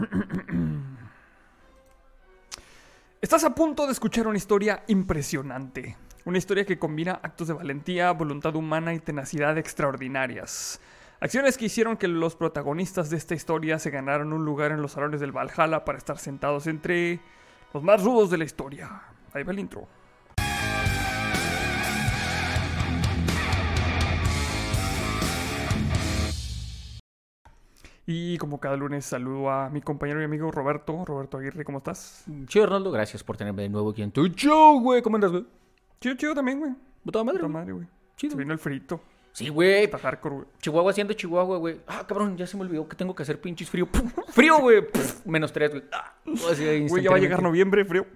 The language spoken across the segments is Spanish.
Estás a punto de escuchar una historia impresionante. Una historia que combina actos de valentía, voluntad humana y tenacidad extraordinarias. Acciones que hicieron que los protagonistas de esta historia se ganaran un lugar en los salones del Valhalla para estar sentados entre los más rudos de la historia. Ahí va el intro. Y como cada lunes saludo a mi compañero y amigo Roberto. Roberto Aguirre, ¿cómo estás? Chido, Ronaldo, gracias por tenerme de nuevo aquí en tu show, güey. ¿Cómo andas, güey? Chido, chido también, güey. ¿Toda madre? Puta madre, güey. Chido. Se vino el frito. Sí, güey. Está hardcore, güey. Chihuahua haciendo Chihuahua, güey. Ah, cabrón, ya se me olvidó que tengo que hacer pinches frío. ¡Pum! Frío, güey. Menos tres, güey. Ah, Güey, ya va a llegar noviembre, frío.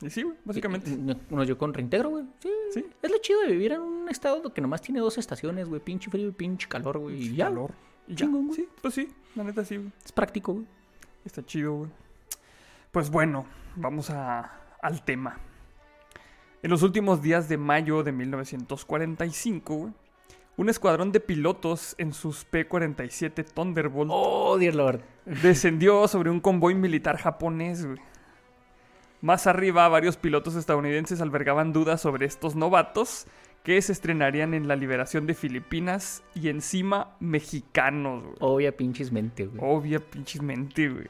Y sí, güey, básicamente. Nos dio con reintegro, güey. Sí. Sí. Es lo chido de vivir en un estado que nomás tiene dos estaciones, güey. Pinche frío y pinche calor, güey. Y ya. Calor. Y ya. Chingón, güey. Sí, pues sí, la neta sí, güey. Es práctico, güey. Está chido, güey. Pues bueno, vamos a, al tema. En los últimos días de mayo de 1945, güey, un escuadrón de pilotos en sus P-47 Thunderbolt Oh, dear lord. descendió sobre un convoy militar japonés, güey. Más arriba, varios pilotos estadounidenses albergaban dudas sobre estos novatos que se estrenarían en la liberación de Filipinas y encima mexicanos, güey. Obvia pinches mente, güey. Obvia pinches mente, güey.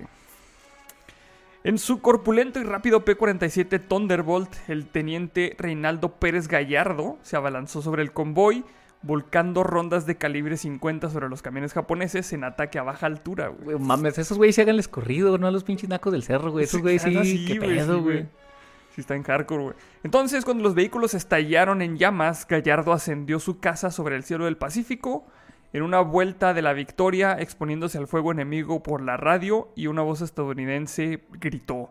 En su corpulento y rápido P-47 Thunderbolt, el teniente Reinaldo Pérez Gallardo se abalanzó sobre el convoy, volcando rondas de calibre 50 sobre los camiones japoneses en ataque a baja altura, güey. Mames, esos güeyes se hagan el escorrido, no a los pinches nacos del cerro, güey. Esos güeyes sí, Ah, qué güey, pedo, sí, güey. Sí, está en hardcore, güey. Entonces, cuando los vehículos estallaron en llamas, Gallardo ascendió su casa sobre el cielo del Pacífico en una vuelta de la victoria, exponiéndose al fuego enemigo por la radio, y una voz estadounidense gritó: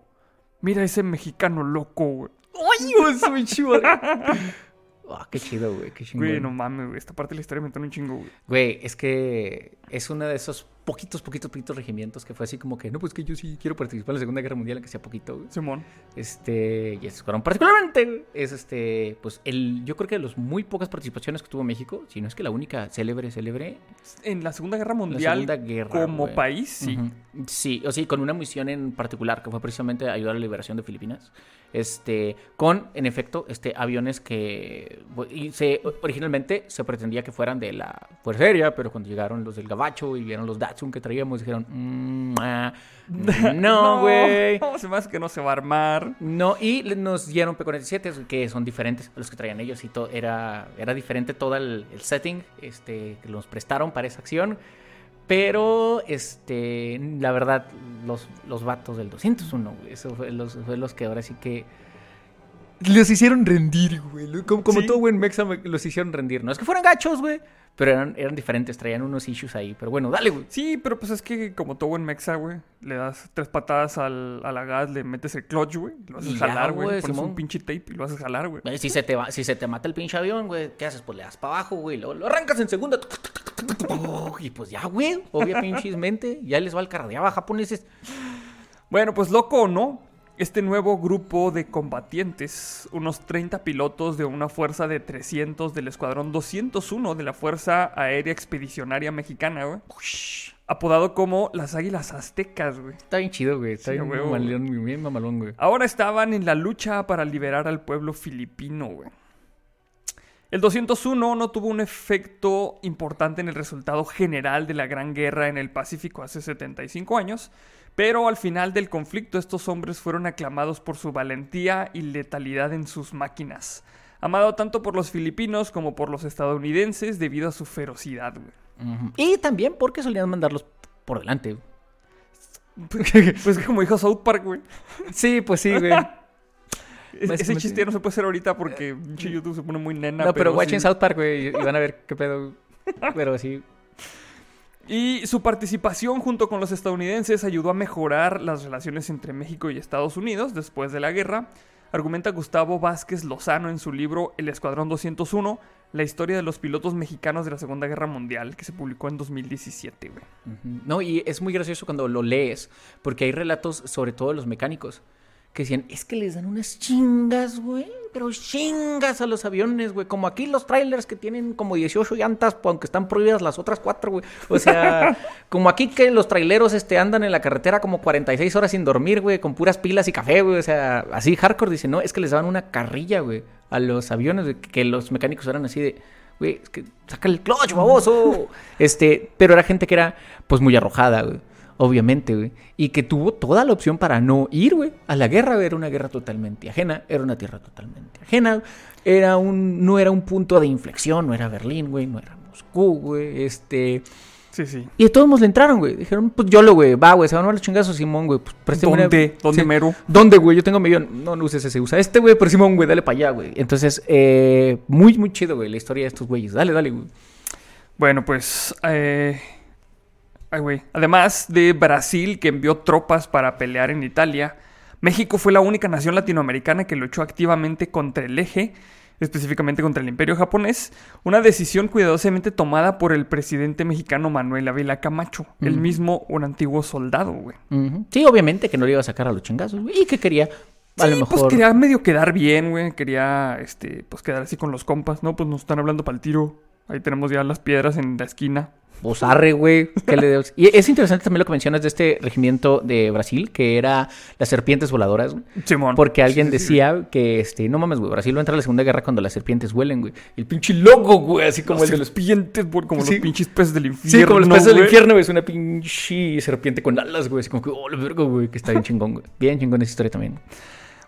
Mira ese mexicano loco, güey. ¡Ay, güey, madre! Ah, qué chido, güey, qué chingón. Güey, no mames, güey. Esta parte de la historia me entró un chingo, güey. Güey, es que es uno de esos poquitos, poquitos, poquitos regimientos que fue así como que, no, pues que yo sí quiero participar en la Segunda Guerra Mundial, aunque sea poquito, güey. Simón. Este, y escuadrón particularmente, es este, pues el, yo creo que de las muy pocas participaciones que tuvo México, si no es que la única célebre, célebre, En la Segunda Guerra Mundial, Segunda Guerra. como güey. país, sí. Ujú. Sí, o sí, con una misión en particular, que fue precisamente ayudar a la liberación de Filipinas. Este, con, en efecto, este, aviones que y se, originalmente se pretendía que fueran de la Fuerza Aérea, pero cuando llegaron los del Gabacho y vieron los Datsun que traíamos, dijeron, "Mm, ah, no, güey. No, se hace que no se va a armar. No, y nos dieron P-47 que son diferentes a los que traían ellos y todo era, era diferente todo el, el setting este, que nos prestaron para esa acción. Pero, este, la verdad, los, los vatos del 201, güey, eso fue los, fue los que ahora sí que... Los hicieron rendir, güey. Como, como Sí. todo buen mexa, me- los hicieron rendir. No es que fueran gachos, güey, pero eran, eran diferentes, traían unos issues ahí. Pero bueno, dale, güey. Sí, pero pues es que como todo buen mexa, güey, le das tres patadas al, a la gas, le metes el clutch, güey, lo haces Y jalar, güey, pones Simón. un pinche tape y lo haces jalar, güey. Eh, Si se, te va, si se te mata el pinche avión, güey, ¿qué haces? Pues le das para abajo, güey. Lo, lo arrancas en segunda. Y pues ya, güey. Obvia pinches mente. Ya les va el cardeaba japoneses. Bueno, pues loco o no, este nuevo grupo de combatientes, unos 30 pilotos de una fuerza de 300 del escuadrón 201 de la Fuerza Aérea Expedicionaria Mexicana, güey, apodado como las Águilas Aztecas, güey. Está bien chido, güey. Está Sí, bien a huevo, mamalón, güey, bien mamalón, güey. Ahora estaban en la lucha para liberar al pueblo filipino, güey. El 201 no tuvo un efecto importante en el resultado general de la Gran Guerra en el Pacífico hace 75 años, pero al final del conflicto estos hombres fueron aclamados por su valentía y letalidad en sus máquinas, amado tanto por los filipinos como por los estadounidenses debido a su ferocidad, güey. Ujú. Y también porque solían mandarlos por delante. güey. Pues como dijo South Park, güey. Sí, pues sí, güey. Ese chiste no se puede hacer ahorita porque YouTube se pone muy nena. No, pero sí. watchen South Park, güey, y van a ver qué pedo. Pero sí. Y su participación junto con los estadounidenses ayudó a mejorar las relaciones entre México y Estados Unidos después de la guerra, argumenta Gustavo Vázquez Lozano en su libro El Escuadrón 201, la historia de los pilotos mexicanos de la Segunda Guerra Mundial, que se publicó en 2017, güey. Ujú. No, y es muy gracioso cuando lo lees, porque hay relatos sobre todo de los mecánicos, que decían, es que les dan unas chingas, güey, pero chingas a los aviones, güey, como aquí los trailers que tienen como 18 llantas, pues, aunque están prohibidas las otras cuatro, güey. O sea, como aquí que los traileros este, andan en la carretera como 46 horas sin dormir, güey, con puras pilas y café, güey. O sea, así hardcore dice, no, es que les daban una carrilla, güey, a los aviones, que los mecánicos eran así de güey, es que saca el clutch, baboso. Este, pero era gente que era, pues, muy arrojada, güey obviamente, güey. Y que tuvo toda la opción para no ir, güey, a la guerra. Era una guerra totalmente ajena, era una tierra totalmente ajena. Era un, no era un punto de inflexión, no era Berlín, güey, no era Moscú, güey, este... Sí, sí. Y todos nos le entraron, güey. Dijeron, pues yo lo, güey, va, güey, se van a los chingazos, Simón, güey. Pues, ¿Dónde? ¿Dónde, mero? ¿Dónde, güey? Yo tengo millón. No, no uses ese, usa este, güey, pero Simón, güey, dale para allá, güey. Entonces, eh, muy, muy chido, güey, la historia de estos güeyes. Dale, dale, güey. Bueno, pues, eh, Además de Brasil, que envió tropas para pelear en Italia, México fue la única nación latinoamericana que luchó activamente contra el eje, específicamente contra el imperio japonés, una decisión cuidadosamente tomada por el presidente mexicano Manuel Ávila Camacho, el mismo un antiguo soldado, güey. Sí, obviamente que no le iba a sacar a los chingazos, güey, y que quería a lo pues, mejor. pues quería medio quedar bien, güey. Quería, este, pues quedar así con los compas, ¿no? Pues nos están hablando para el tiro. Ahí tenemos ya las piedras en la esquina. Pues arre, güey. Y es interesante también lo que mencionas de este regimiento de Brasil, que era las serpientes voladoras, Simón. Porque alguien decía que, este, no mames, güey, Brasil va a entrar a la Segunda Guerra cuando las serpientes huelen, güey. El pinche loco, güey, así como el de los serpientes, como los pinches peces del infierno. Sí, como los peces del infierno, güey. Es una pinche serpiente con alas, güey. Así como que, oh, lo vergo, güey, que está bien chingón, güey. Bien chingón esa historia también.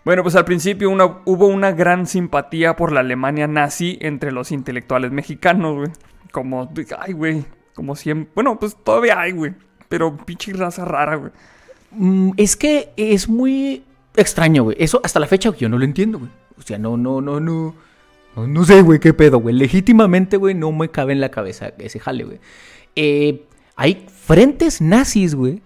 Bueno, pues al principio hubo una gran simpatía por la Alemania nazi entre los intelectuales mexicanos, güey. Como, ay, güey, como siempre. Bueno, pues todavía hay, güey. Pero pinche raza rara, güey. Mm, es que es muy extraño, güey. Eso hasta la fecha yo no lo entiendo, güey. O sea, no, no, no, no. No, sé, güey, qué pedo, güey. Legítimamente, güey, no me cabe en la cabeza ese jale, güey. Eh, hay frentes nazis, güey.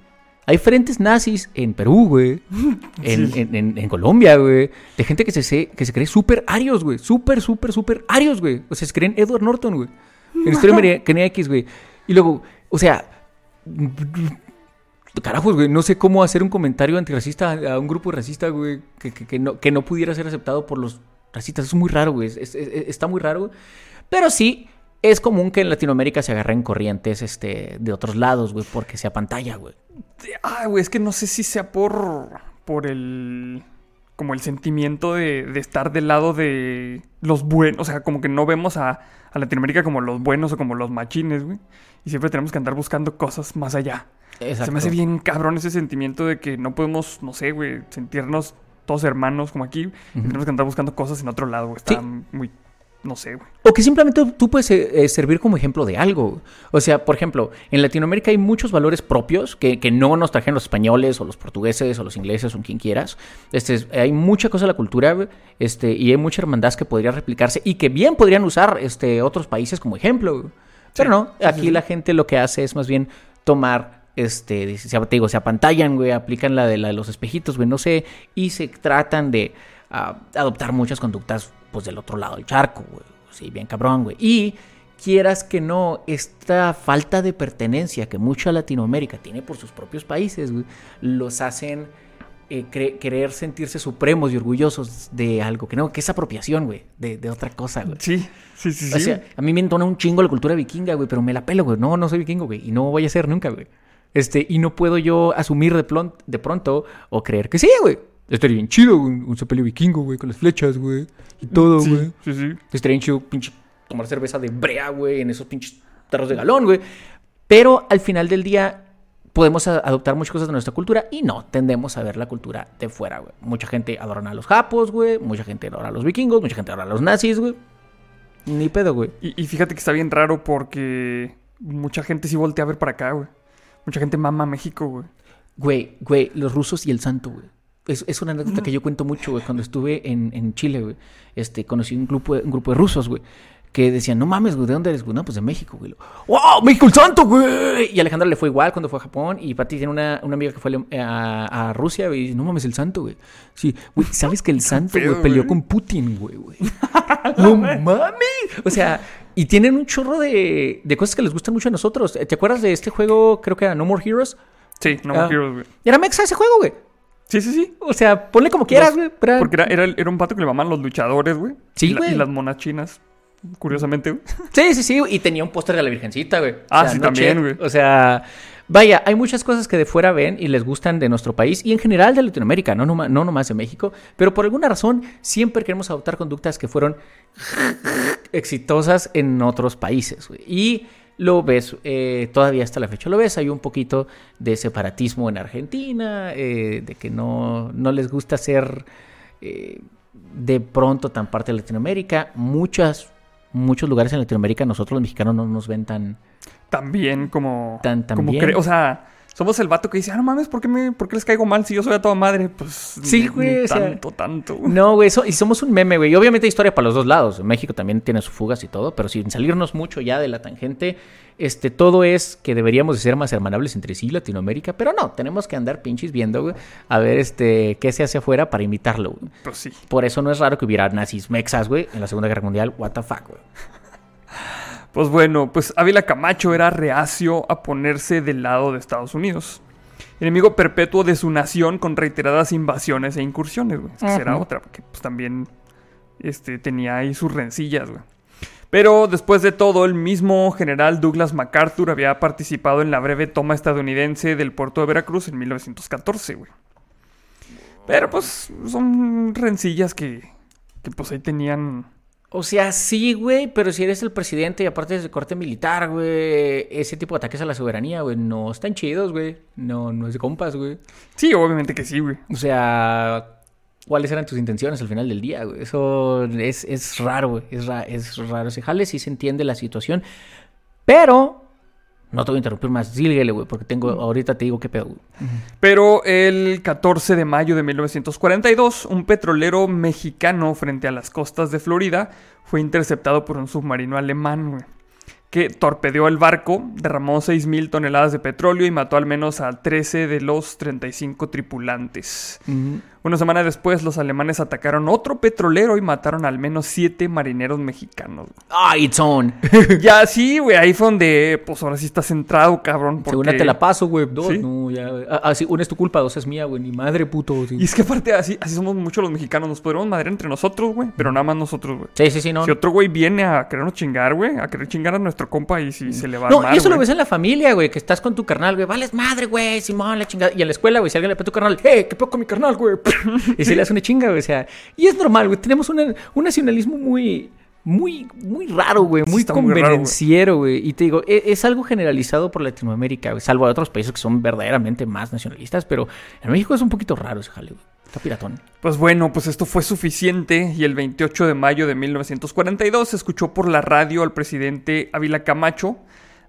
Hay frentes nazis en Perú, güey. En, Colombia, güey. De gente que se, que se cree súper arios, güey. Súper, súper, súper arios, güey. O sea, se creen Edward Norton, güey. En la historia de X, güey. Y luego, o sea, carajos, güey, no sé cómo hacer un comentario antirracista a un grupo racista, güey, que, no, que no pudiera ser aceptado por los racistas. Es muy raro, güey, está muy raro. Pero sí, es común que en Latinoamérica se agarren corrientes este, de otros lados, güey, porque sea pantalla, güey. Ah, güey, es que no sé si sea por, por el como el sentimiento de, de, estar del lado de los buenos. O sea, como que no vemos a, a Latinoamérica como los buenos o como los machines, güey. Y siempre tenemos que andar buscando cosas más allá. Exacto. Se me hace bien cabrón ese sentimiento de que no podemos, no sé, güey, sentirnos todos hermanos como aquí. Tenemos que andar buscando cosas en otro lado, güey. Está muy no sé, güey. O que simplemente tú puedes eh, eh, servir como ejemplo de algo. O sea, por ejemplo, en Latinoamérica hay muchos valores propios que, no nos trajeron los españoles o los portugueses o los ingleses o quien quieras. Este, hay mucha cosa de la cultura este, y hay mucha hermandad que podría replicarse y que bien podrían usar este, otros países como ejemplo. Pero no, aquí la gente lo que hace es más bien tomar este, te digo, se apantallan, güey, aplican la de, la de los espejitos, güey, no sé, y se tratan de ah, adoptar muchas conductas pues del otro lado del charco, güey. Sí, bien cabrón, güey. Y quieras que no, esta falta de pertenencia que mucha Latinoamérica tiene por sus propios países, güey, los hacen eh, querer sentirse supremos y orgullosos de algo que no, que es apropiación, güey, de, otra cosa, güey. Sí, sí, sí. O sea, a mí me entona un chingo la cultura vikinga, güey, pero me la pelo, güey. No, no soy vikingo, güey, y no voy a ser nunca, güey. Este, y no puedo yo asumir de, de pronto o creer que sí, güey. Estaría bien chido, un, un sepelio vikingo, güey, con las flechas, güey. Y todo, güey. Sí, sí, Estaría bien chido, pinche, tomar cerveza de brea, güey, en esos pinches tarros de galón, güey. Pero al final del día podemos adoptar muchas cosas de nuestra cultura y no tendemos a ver la cultura de fuera, güey. Mucha gente adora a los japos, güey. Mucha gente adora a los vikingos, mucha gente adora a los nazis, güey. Ni pedo, güey. Y, y, fíjate que está bien raro porque mucha gente sí voltea a ver para acá, güey. Mucha gente mama a México, güey. Güey, güey, los rusos y el santo, güey. Es, una anécdota que yo cuento mucho, güey. Cuando estuve en, en Chile, güey, este, conocí un grupo, un grupo de rusos, güey que decían, no mames, güey, ¿de dónde eres, güey? No, pues de México, güey. ¡Wow! ¡México el santo, güey! Y Alejandra le fue igual cuando fue a Japón. Y Pati tiene una, una amiga que fue a, a, Rusia, güey. Y dice, no mames, el santo, güey. Sí, güey, ¿sabes que el santo, güey, peleó con Putin, güey, güey? ¡No mames! O sea, y tienen un chorro de, de cosas que les gustan mucho a nosotros. ¿Te acuerdas de este juego, creo que era No More Heroes? Sí, No More ah, Heroes, güey. Era Mexa ese juego, güey. Sí, sí, sí. O sea, ponle como quieras, Los- güey. Porque era, era, era un pato que le mamaban los luchadores, güey. Sí, Y la-. Y las monas chinas, curiosamente, güey. Sí, sí, sí. Y tenía un póster de la Virgencita, güey. Ah, sí, también, güey. O sea, vaya, hay muchas cosas que de fuera ven y les gustan de nuestro país y en general de Latinoamérica, no, noma- no nomás de México. Pero por alguna razón siempre queremos adoptar conductas que fueron exitosas en otros países, güey. Y lo ves, eh, todavía hasta la fecha lo ves, hay un poquito de separatismo en Argentina, eh, de que no, no les gusta ser eh, de pronto tan parte de Latinoamérica. Muchas, muchos lugares en Latinoamérica nosotros los mexicanos no nos ven tan... También como... Tan- como también. cre- o sea, somos el vato que dice, ah, no mames, ¿por qué, me, ¿por qué les caigo mal si yo soy a toda madre? Pues... Sí, güey, o sea, tanto, tanto. No, güey, so- y somos un meme, güey. Y obviamente hay historia para los dos lados. México también tiene sus fugas y todo, pero sin salirnos mucho ya de la tangente, este, todo es que deberíamos de ser más hermanables entre sí, Latinoamérica, pero no, tenemos que andar pinches viendo, güey, a ver, este, qué se hace afuera para imitarlo, güey. Pues sí. Por eso no es raro que hubiera nazis mexas, güey, en la Segunda Guerra Mundial. What the fuck, güey. Pues bueno, pues Ávila Camacho era reacio a ponerse del lado de Estados Unidos. Enemigo perpetuo de su nación con reiteradas invasiones e incursiones, güey. Esa era Ujú. otra, porque pues también este, tenía ahí sus rencillas, güey. Pero después de todo, el mismo general Douglas MacArthur había participado en la breve toma estadounidense del puerto de Veracruz en 1914, güey. Pero pues son rencillas que, que pues ahí tenían... O sea, sí, güey, pero si eres el presidente y aparte es de corte militar, güey, ese tipo de ataques a la soberanía, güey, no están chidos, güey. No, no es de compas, güey. Sí, obviamente que sí, güey. O sea, ¿cuáles eran tus intenciones al final del día, güey? Eso es, es raro, güey. Es, ra- es raro ese jale, sí se entiende la situación. Pero, no te voy a interrumpir más. Síguele, güey, porque tengo, ahorita te digo qué pedo, güey. Pero el 14 de mayo de 1942, un petrolero mexicano frente a las costas de Florida fue interceptado por un submarino alemán, güey, que torpedeó el barco, derramó 6.000 toneladas de petróleo y mató al menos a 13 de los 35 tripulantes. Una semana después, los alemanes atacaron otro petrolero y mataron al menos 7 marineros mexicanos. Ah, it's on. ya sí, güey, ahí fue donde, pues ahora sí está centrado, cabrón. Según porque- te la paso, güey. Dos, ¿Sí? no, ya. Ah, ah, sí, una es tu culpa, dos es mía, güey. Ni madre, puto. sí. Y es que aparte así, así somos muchos los mexicanos, nos podremos madrear entre nosotros, güey, pero nada más nosotros, güey. Sí, sí, sí, no. Si otro güey viene a querernos chingar, güey, a querer chingar a nuestro compa y si se le va a No, y eso lo ves en la familia, güey, que estás con tu carnal, güey, vales madre, güey, Simón, la chingada. Y en la escuela, güey, si alguien le pega a tu carnal, ¡eh, qué mi carnal, güey! y se le hace una chinga, güey, o sea. Y es normal, güey, tenemos una- un nacionalismo muy, muy, muy raro, güey, muy está muy raro, güey. Y te digo, e- es, algo generalizado por Latinoamérica, güey, salvo a otros países que son verdaderamente más nacionalistas, pero en México es un poquito raro ese jale, güey. Está piratón. Pues bueno, pues esto fue suficiente y el 28 de mayo de 1942 se escuchó por la radio al presidente Ávila Camacho.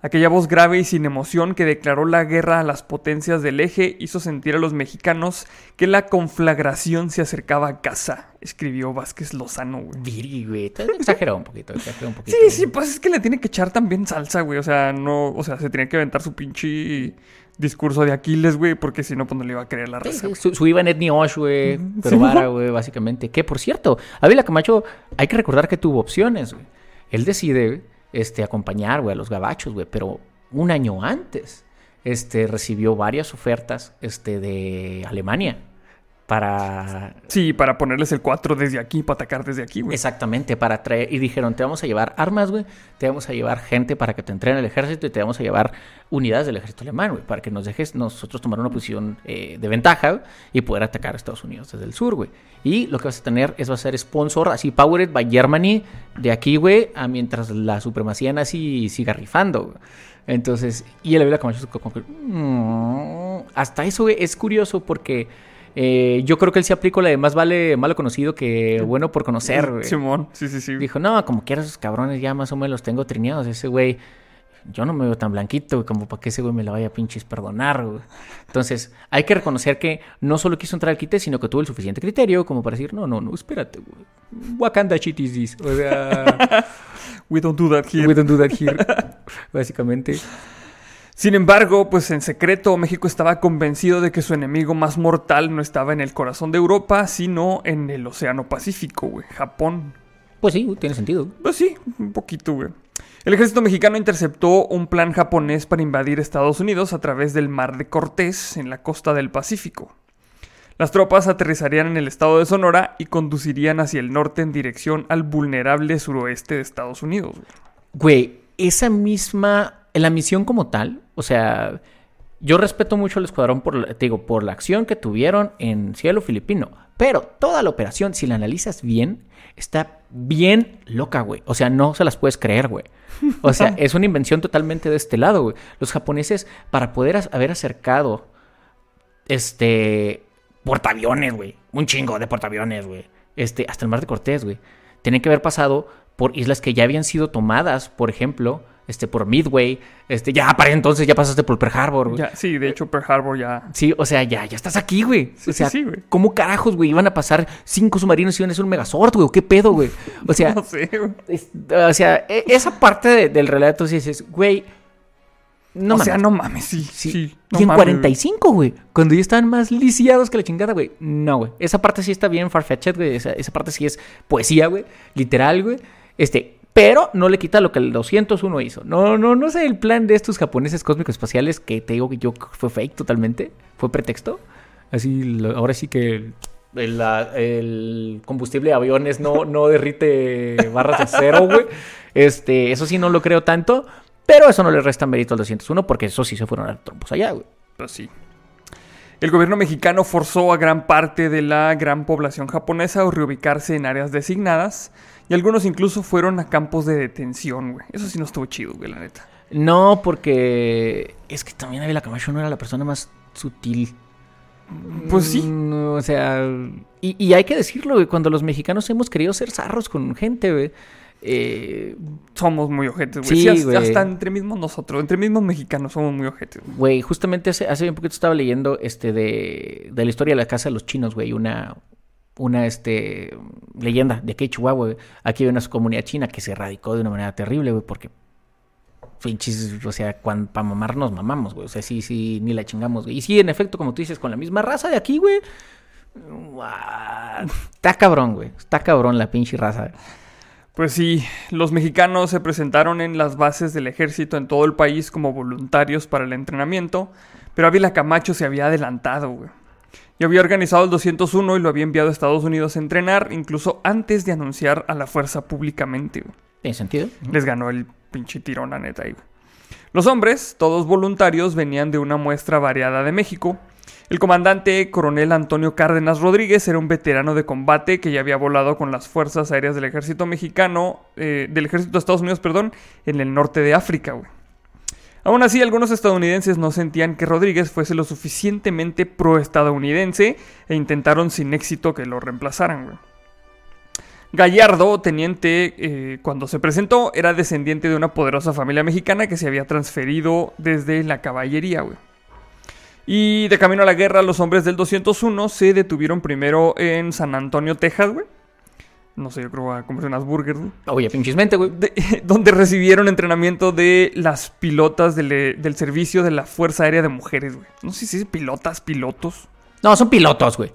Aquella voz grave y sin emoción que declaró la guerra a las potencias del eje hizo sentir a los mexicanos que la conflagración se acercaba a casa, escribió Vázquez Lozano, güey. Viri, güey. Exageró un poquito, exageró un poquito. Sí, sí, pues es que le tiene que echar también salsa, güey. O sea, no, o sea, se tenía que aventar su pinche discurso de Aquiles, güey, porque si no, pues no le iba a creer la Sí, raza. sí, güey. Su, su Osh, güey. Pero Sí, vara, güey, básicamente. Que, por cierto, Ávila Camacho, hay que recordar que tuvo opciones, güey. Él decide, este, acompañar, güey, a los gabachos, güey. Pero un año antes, este, recibió varias ofertas, este, de Alemania. Para... Sí, para ponerles el 4 desde aquí, para atacar desde aquí, güey. Exactamente, para traer... Y dijeron, te vamos a llevar armas, güey. Te vamos a llevar gente para que te entrene el ejército y te vamos a llevar unidades del ejército alemán, güey. Para que nos dejes nosotros tomar una posición eh, de ventaja y poder atacar a Estados Unidos desde el sur, güey. Y lo que vas a tener es, va a ser sponsor, así, powered by Germany, de aquí, güey, a mientras la supremacía nazi siga rifando, güey. Entonces, y el Ávila Camacho "Mm". hasta eso, güey, es curioso porque eh, yo creo que él se aplicó la de más vale malo conocido que bueno por conocer, güey. Simón, sí, sí, sí. Dijo, no, como quiera esos cabrones ya más o menos los tengo trineados. Ese güey, yo no me veo tan blanquito, güey, como para que ese güey me la vaya a pinches perdonar, güey. Entonces, hay que reconocer que no solo quiso entrar al quite, sino que tuvo el suficiente criterio como para decir, no, no, no, espérate, güey. Wakanda shit is this. O sea, We don't do that here. we don't do that here. Básicamente. Sin embargo, pues en secreto México estaba convencido de que su enemigo más mortal no estaba en el corazón de Europa, sino en el Océano Pacífico, güey, Japón. Pues sí, tiene sentido. Pues sí, un poquito, güey. El ejército mexicano interceptó un plan japonés para invadir Estados Unidos a través del Mar de Cortés en la costa del Pacífico. Las tropas aterrizarían en el estado de Sonora y conducirían hacia el norte en dirección al vulnerable suroeste de Estados Unidos. Güey, esa misma, la misión como tal, o sea, yo respeto mucho al escuadrón por, te digo, por la acción que tuvieron en cielo filipino, pero toda la operación, si la analizas bien, está bien loca, güey. O sea, no se las puedes creer, güey. O sea, es una invención totalmente de este lado, güey. Los japoneses, para poder haber acercado, este, portaaviones, güey. Un chingo de portaaviones, güey. Este, hasta el Mar de Cortés, güey. Tienen que haber pasado por islas que ya habían sido tomadas, por ejemplo, este, por Midway, este, ya para entonces ya pasaste por Pearl Harbor, güey. sí, de hecho Pearl Harbor ya... Sí, o sea, ya, ya estás aquí, güey. o sea, sí, güey. ¿cómo carajos, güey? Iban a pasar cinco submarinos y iban a ser un megazord, güey. ¿Qué pedo, güey? O sea... no sé, güey. o sea, e, esa parte del relato sí dices, güey... No o sea, no mames, sí, sí. y en 45, güey. Cuando ya estaban más lisiados que la chingada, güey. No, güey. Esa parte sí está bien farfetched, güey. Esa, esa parte sí es poesía, güey. Literal, güey. Este, pero no le quita lo que el 201 hizo. No, no, no sé el plan de estos japoneses cósmicos espaciales que te digo que yo fue fake totalmente. Fue pretexto. Así, ahora sí que el, combustible de aviones no, no derrite barras de cero, güey. Este, eso sí no lo creo tanto. Pero eso no le resta mérito al 201 porque eso sí se fueron a trompos allá, güey. Pues sí. El gobierno mexicano forzó a gran parte de la gran población japonesa a reubicarse en áreas designadas y algunos incluso fueron a campos de detención, güey. Eso sí no estuvo chido, güey, la neta. No, porque es que también Ávila Camacho no era la persona más sutil. Pues sí. Mm, o sea, y, hay que decirlo, güey, cuando los mexicanos hemos querido ser zarros con gente, güey. Eh, somos muy ojetes, güey. Sí, hasta, entre mismos nosotros, entre mismos mexicanos somos muy ojetes. Güey, justamente hace, hace un poquito estaba leyendo este de, de la historia de la casa de los chinos, güey. Una, una este, leyenda de aquí Chihuahua, Aquí hay una comunidad china que se radicó de una manera terrible, güey, porque pinches, o sea, para mamar nos mamamos, güey. O sea, sí, sí, ni la chingamos, güey. Y sí, en efecto, como tú dices, con la misma raza de aquí, güey. Está cabrón, güey. Está cabrón la pinche raza. Pues sí, los mexicanos se presentaron en las bases del ejército en todo el país como voluntarios para el entrenamiento, pero Ávila Camacho se había adelantado, güey. Yo había organizado el 201 y lo había enviado a Estados Unidos a entrenar, incluso antes de anunciar a la fuerza públicamente. ¿Tiene sentido? Les ganó el pinche tirón, la neta. Ahí. Los hombres, todos voluntarios, venían de una muestra variada de México. El comandante coronel Antonio Cárdenas Rodríguez era un veterano de combate que ya había volado con las fuerzas aéreas del ejército mexicano, eh, del ejército de Estados Unidos, perdón, en el norte de África, güey. Aún así, algunos estadounidenses no sentían que Rodríguez fuese lo suficientemente pro-estadounidense e intentaron sin éxito que lo reemplazaran. Gallardo, teniente, eh, cuando se presentó, era descendiente de una poderosa familia mexicana que se había transferido desde la caballería. Y de camino a la guerra, los hombres del 201 se detuvieron primero en San Antonio, Texas, güey no sé, yo creo a comerse unas burgers, Oye, pinchismente, güey. donde recibieron entrenamiento de las pilotas del, servicio de la Fuerza Aérea de Mujeres, güey. No sé si es pilotas, pilotos. No, son pilotos, güey.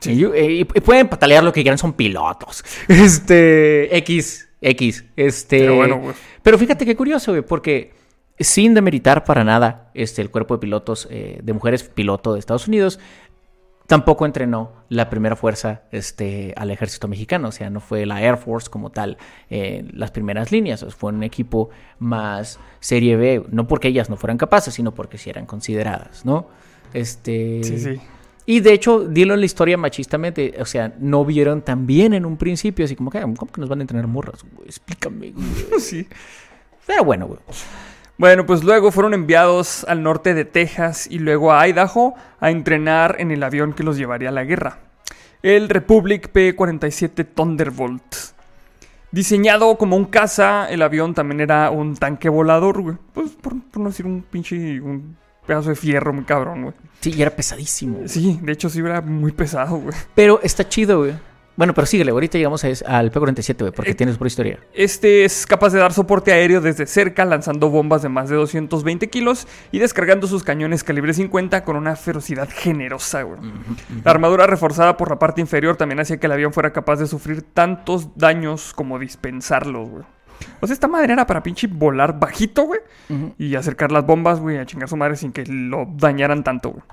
Sí. Y, pueden patalear lo que quieran, son pilotos. Este. X. X. Este. Pero bueno, güey. Pero fíjate qué curioso, güey, porque sin demeritar para nada este, el cuerpo de pilotos eh, de mujeres piloto de Estados Unidos, tampoco entrenó la primera fuerza este, al ejército mexicano, o sea, no fue la Air Force como tal en las primeras líneas, fue un equipo más serie B, no porque ellas no fueran capaces, sino porque sí eran consideradas, ¿no? Este... Sí, sí. Y de hecho, dilo en la historia machistamente, o sea, no vieron tan bien en un principio, así como que, ¿cómo que nos van a entrenar morras? Explícame, güey. Sí. Pero bueno, güey. Bueno, pues luego fueron enviados al norte de Texas y luego a Idaho a entrenar en el avión que los llevaría a la guerra. El Republic P-47 Thunderbolt. Diseñado como un caza, el avión también era un tanque volador, güey. Pues por, no decir un pinche un pedazo de fierro muy cabrón, güey. Sí, y era pesadísimo. Sí, de hecho sí era muy pesado, güey. Pero está chido, güey. Bueno, pero síguele, ahorita llegamos al P-47, güey, porque eh, tienes por historia. Este es capaz de dar soporte aéreo desde cerca, lanzando bombas de más de 220 kilos y descargando sus cañones calibre 50 con una ferocidad generosa, güey. La armadura reforzada por la parte inferior también hacía que el avión fuera capaz de sufrir tantos daños como dispensarlos, güey. O sea, esta madre era para pinche volar bajito, güey, y acercar las bombas, güey, a chingar su madre sin que lo dañaran tanto, güey.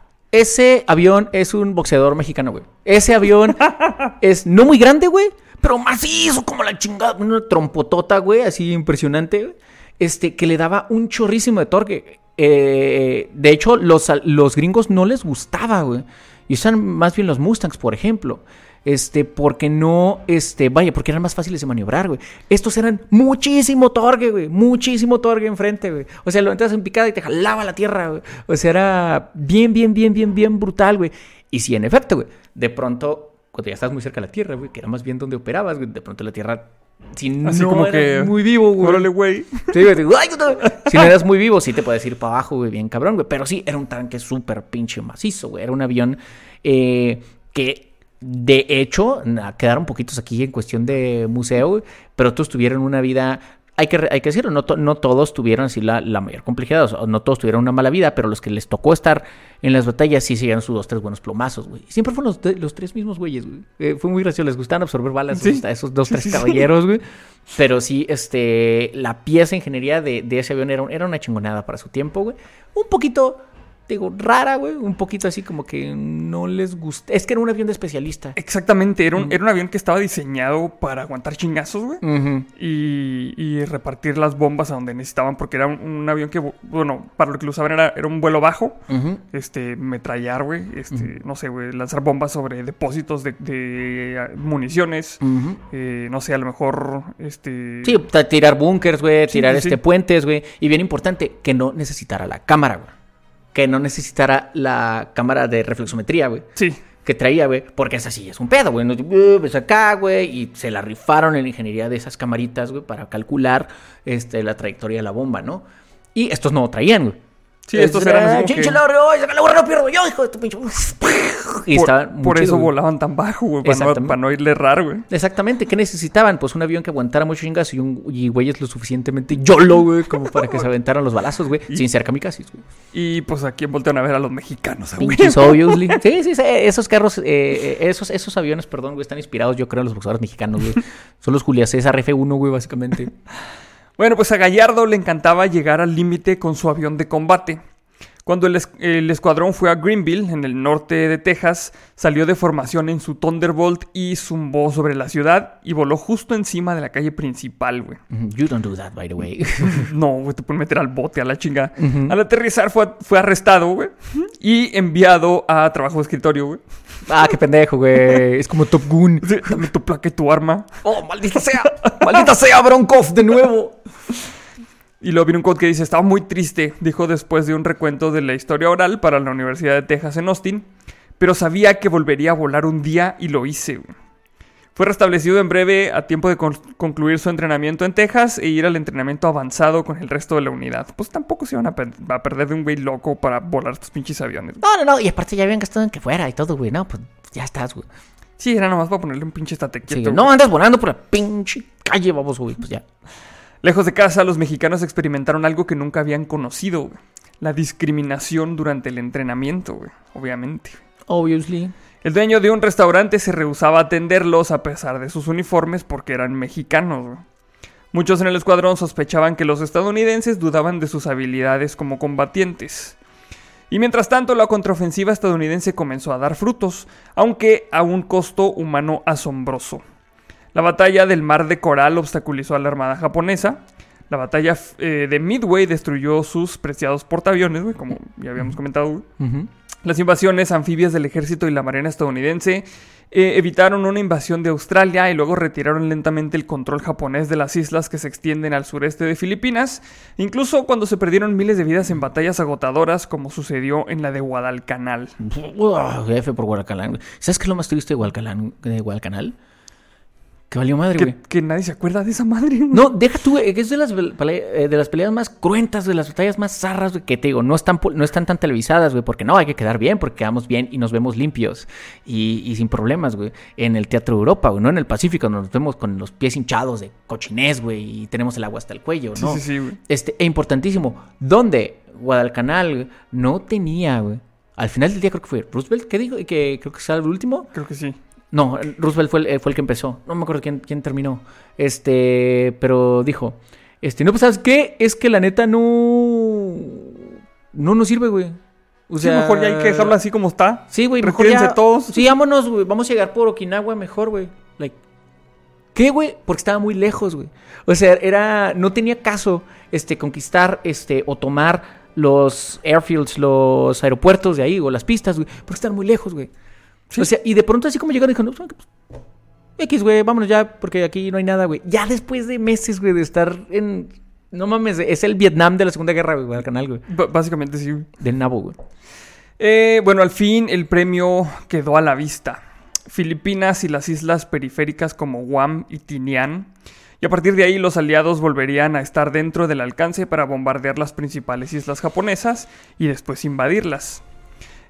Ese avión es un boxeador mexicano, güey. Ese avión es no muy grande, güey, pero macizo como la chingada. Una trompotota, güey, así impresionante, güey. Este, que le daba un chorrísimo de torque. Eh, de hecho, los, los gringos no les gustaba, güey. Y usan más bien los Mustangs, por ejemplo. Este, porque no, este, vaya, porque eran más fáciles de maniobrar, güey. Estos eran muchísimo torque, güey. Muchísimo torque enfrente, güey. O sea, lo entras en picada y te jalaba la tierra, güey. O sea, era bien, bien, bien, bien, bien brutal, güey. Y sí, en efecto, güey. De pronto, cuando ya estás muy cerca de la tierra, güey, que era más bien donde operabas, güey, de pronto la tierra si Así no como eras que, muy vivo, güey. Órale, güey. Sí, güey. Si no eras muy vivo, sí te puedes ir para abajo, güey, bien cabrón, güey. Pero sí, era un tanque súper pinche macizo, güey. Era un avión eh, que, de hecho, quedaron poquitos aquí en cuestión de museo, pero todos tuvieron una vida. Hay que, hay que decirlo, no, to- no todos tuvieron así la, la mayor complejidad, o sea, no todos tuvieron una mala vida, pero los que les tocó estar en las batallas sí se sus dos, tres buenos plomazos, güey. Siempre fueron los, los tres mismos güeyes, güey. Eh, fue muy gracioso, les gustaban absorber balas Sí. esos, esos dos, tres sí, sí. caballeros, güey. Pero sí, este, la pieza de ingeniería de, de ese avión era, era una chingonada para su tiempo, güey. Un poquito, digo, rara, güey. Un poquito así como que no les gusta. Es que era un avión de especialista. Exactamente, era un, era un avión que estaba diseñado para aguantar chingazos, güey. Y, y repartir las bombas a donde necesitaban, porque era un, un avión que, bueno, para lo que lo usaban era, era un vuelo bajo, este, metrallar, güey, este, no sé, güey, lanzar bombas sobre depósitos de, de, municiones, eh, no sé, a lo mejor, este... Sí, tirar búnkers, güey, tirar sí, este sí. puentes, güey. Y bien importante, que no necesitara la cámara, güey. Que no necesitara la cámara de reflexometría, güey. Sí, que traía, güey, porque esa sí es un pedo, güey. No, ves acá, güey, y se la rifaron en la ingeniería de esas camaritas, güey, para calcular este, la trayectoria de la bomba, ¿no? Y estos no traían, güey. Sí, estos eran así como "Chinche que- la gorra, ay, saca la gorra rápido, yo, hijo de tu pinche. Y por, muy por eso güey. volaban tan bajo, güey, para no, para no irle raro, güey. Exactamente, ¿qué necesitaban? Pues un avión que aguantara mucho chingazo y, un, y güeyes lo suficientemente YOLO, güey, como para que se aventaran los balazos, güey, sin ser kamikazes, güey. Y pues aquí voltean a ver a los mexicanos, güey. Pinches obviously. Sí, sí, sí. Esos carros, eh, eh, esos, esos aviones, perdón, güey, están inspirados, yo creo, en los boxeadores mexicanos, güey. Son los Julia César F1, güey, básicamente. Bueno, pues a Gallardo le encantaba llegar al límite con su avión de combate. Cuando el, es- el escuadrón fue a Greenville, en el norte de Texas, salió de formación en su Thunderbolt y zumbó sobre la ciudad y voló justo encima de la calle principal, güey. You don't do that, by the way. No, güey, te pueden meter al bote, a la chinga. Al aterrizar fue, fue arrestado, güey, y enviado a trabajo de escritorio, güey. Ah, qué pendejo, güey. Es como Top Gun. Sí, Dame tu placa y tu arma. Oh, maldita sea. Maldita sea, Bronkov, de nuevo. Y luego viene un quote que dice, estaba muy triste, dijo después de un recuento de la historia oral para la Universidad de Texas en Austin, pero sabía que volvería a volar un día y lo hice. güey. Fue restablecido en breve a tiempo de con- concluir su entrenamiento en Texas e ir al entrenamiento avanzado con el resto de la unidad. Pues tampoco se iban a, per- a perder de un güey loco para volar estos pinches aviones. No, no, no. Y aparte ya habían gastado en que fuera y todo, güey. No, pues ya estás, güey. Sí, era nomás para ponerle un pinche estate Sí, quieto, no güey. andas volando por la pinche calle, vamos, güey. Pues ya. Lejos de casa, los mexicanos experimentaron algo que nunca habían conocido, güey. La discriminación durante el entrenamiento, güey. Obviamente. Obviously. El dueño de un restaurante se rehusaba a atenderlos a pesar de sus uniformes porque eran mexicanos. Muchos en el escuadrón sospechaban que los estadounidenses dudaban de sus habilidades como combatientes. Y mientras tanto, la contraofensiva estadounidense comenzó a dar frutos, aunque a un costo humano asombroso. La batalla del Mar de Coral obstaculizó a la armada japonesa. La batalla eh, de Midway destruyó sus preciados portaaviones, como ya habíamos comentado. Las invasiones anfibias del ejército y la marina estadounidense eh, evitaron una invasión de Australia y luego retiraron lentamente el control japonés de las islas que se extienden al sureste de Filipinas, incluso cuando se perdieron miles de vidas en batallas agotadoras como sucedió en la de Guadalcanal. Uah, F por Guadalcanal. ¿Sabes qué es lo más triste de Guadalcanal? De Guadalcanal? Que valió madre, güey. Que, que nadie se acuerda de esa madre. güey. No, deja tú, güey, es de las, eh, de las peleas más cruentas, de las batallas más zarras, güey, que te digo, no están, no están tan televisadas, güey, porque no, hay que quedar bien, porque quedamos bien y nos vemos limpios y, y sin problemas, güey. En el Teatro de Europa, güey, no en el Pacífico, nos vemos con los pies hinchados de cochinés, güey, y tenemos el agua hasta el cuello, Sí, ¿no? sí, sí, güey. Este, e importantísimo, ¿dónde? Guadalcanal güey, no tenía, güey. Al final del día creo que fue Roosevelt, ¿qué dijo? Que creo que sea el último. Creo que sí. No, Roosevelt fue el, eh, fue el que empezó. No me acuerdo quién, quién terminó. Este, pero dijo, este, no, pues, ¿sabes qué? Es que la neta no, no nos sirve, güey. O Sí, mejor ya hay que dejarlo así como está. Sí, güey, mejor ya... todos. Sí, vámonos, güey. Vamos a llegar por Okinawa mejor, güey. Like... ¿Qué, güey? Porque estaba muy lejos, güey. O sea, era... No tenía caso, este, conquistar, este, o tomar los airfields, los aeropuertos de ahí, o las pistas, güey. Porque están muy lejos, güey. Sí. O sea, y de pronto así como llegaron, dijeron, "No, pues, X, güey, vámonos ya, porque aquí no hay nada, güey. Ya después de meses, güey, de estar en... No mames, es el Vietnam de la Segunda Guerra, güey, al canal, güey. B- básicamente sí. güey. Del nabo, güey. Eh, bueno, al fin el premio quedó a la vista. Filipinas y las islas periféricas como Guam y Tinian. Y a partir de ahí los aliados volverían a estar dentro del alcance para bombardear las principales islas japonesas y después invadirlas.